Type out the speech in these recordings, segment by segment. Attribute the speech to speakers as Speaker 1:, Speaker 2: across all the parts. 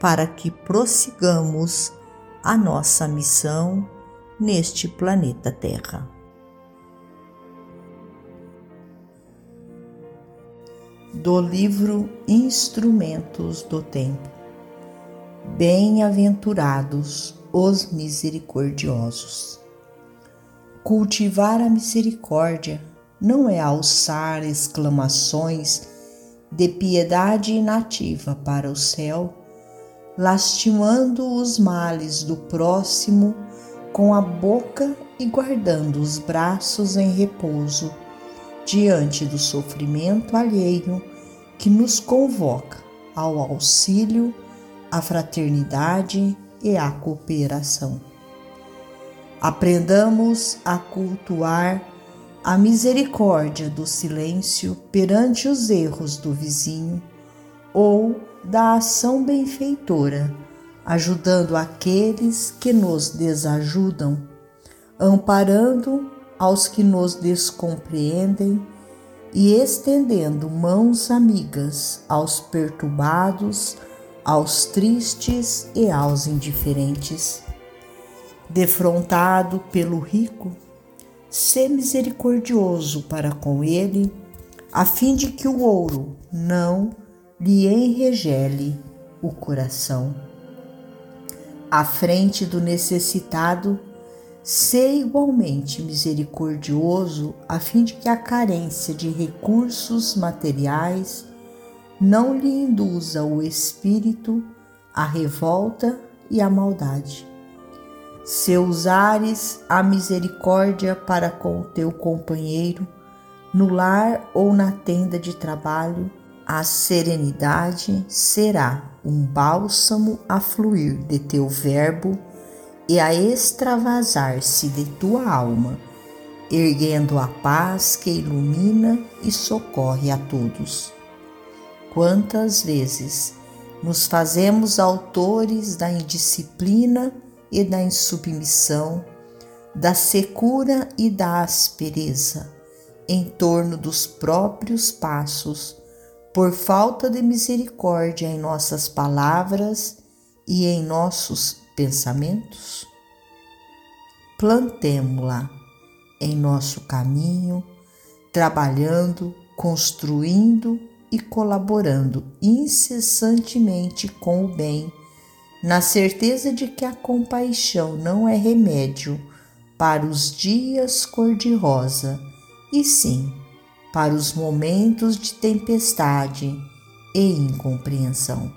Speaker 1: para que prossigamos a nossa missão neste planeta Terra. Do livro Instrumentos do Tempo. Bem-aventurados os misericordiosos Cultivar a misericórdia não é alçar exclamações de piedade inativa para o céu, lastimando os males do próximo com a boca e guardando os braços em repouso diante do sofrimento alheio que nos convoca ao auxílio, à fraternidade e à cooperação. Aprendamos a cultuar a misericórdia do silêncio perante os erros do vizinho ou da ação benfeitora, ajudando aqueles que nos desajudam, amparando aos que nos descompreendem e estendendo mãos amigas aos perturbados, aos tristes e aos indiferentes. Defrontado pelo rico, sê misericordioso para com ele, a fim de que o ouro não lhe enregele o coração. À frente do necessitado, sê igualmente misericordioso, a fim de que a carência de recursos materiais não lhe induza o espírito à revolta e à maldade se usares a misericórdia para com o teu companheiro, no lar ou na tenda de trabalho, a serenidade será um bálsamo a fluir de teu verbo e a extravasar-se de tua alma, erguendo a paz que ilumina e socorre a todos. Quantas vezes nos fazemos autores da indisciplina e da insubmissão, da secura e da aspereza em torno dos próprios passos, por falta de misericórdia em nossas palavras e em nossos pensamentos? Plantemo-la em nosso caminho, trabalhando, construindo e colaborando incessantemente com o bem na certeza de que a compaixão não é remédio para os dias cor-de-rosa, e sim para os momentos de tempestade e incompreensão.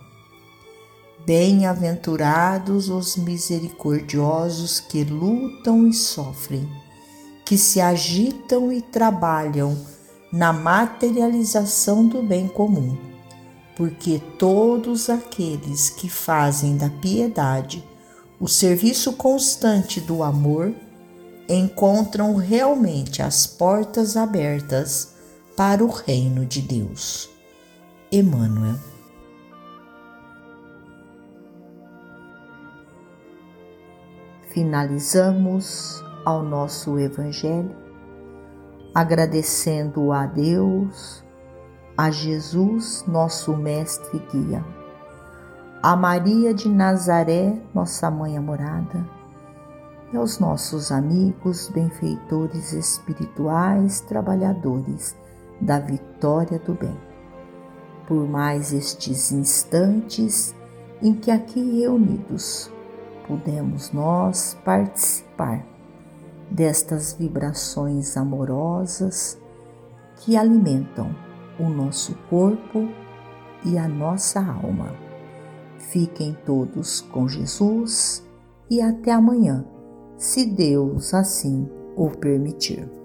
Speaker 1: Bem-aventurados os misericordiosos que lutam e sofrem, que se agitam e trabalham na materialização do bem comum porque todos aqueles que fazem da piedade o serviço constante do amor encontram realmente as portas abertas para o reino de Deus. Emmanuel. Finalizamos ao nosso Evangelho agradecendo a Deus a Jesus, nosso Mestre e Guia, a Maria de Nazaré, nossa Mãe amorada, e aos nossos amigos, benfeitores espirituais, trabalhadores da vitória do bem. Por mais estes instantes em que aqui reunidos podemos nós participar destas vibrações amorosas que alimentam o nosso corpo e a nossa alma. Fiquem todos com Jesus e até amanhã, se Deus assim o permitir.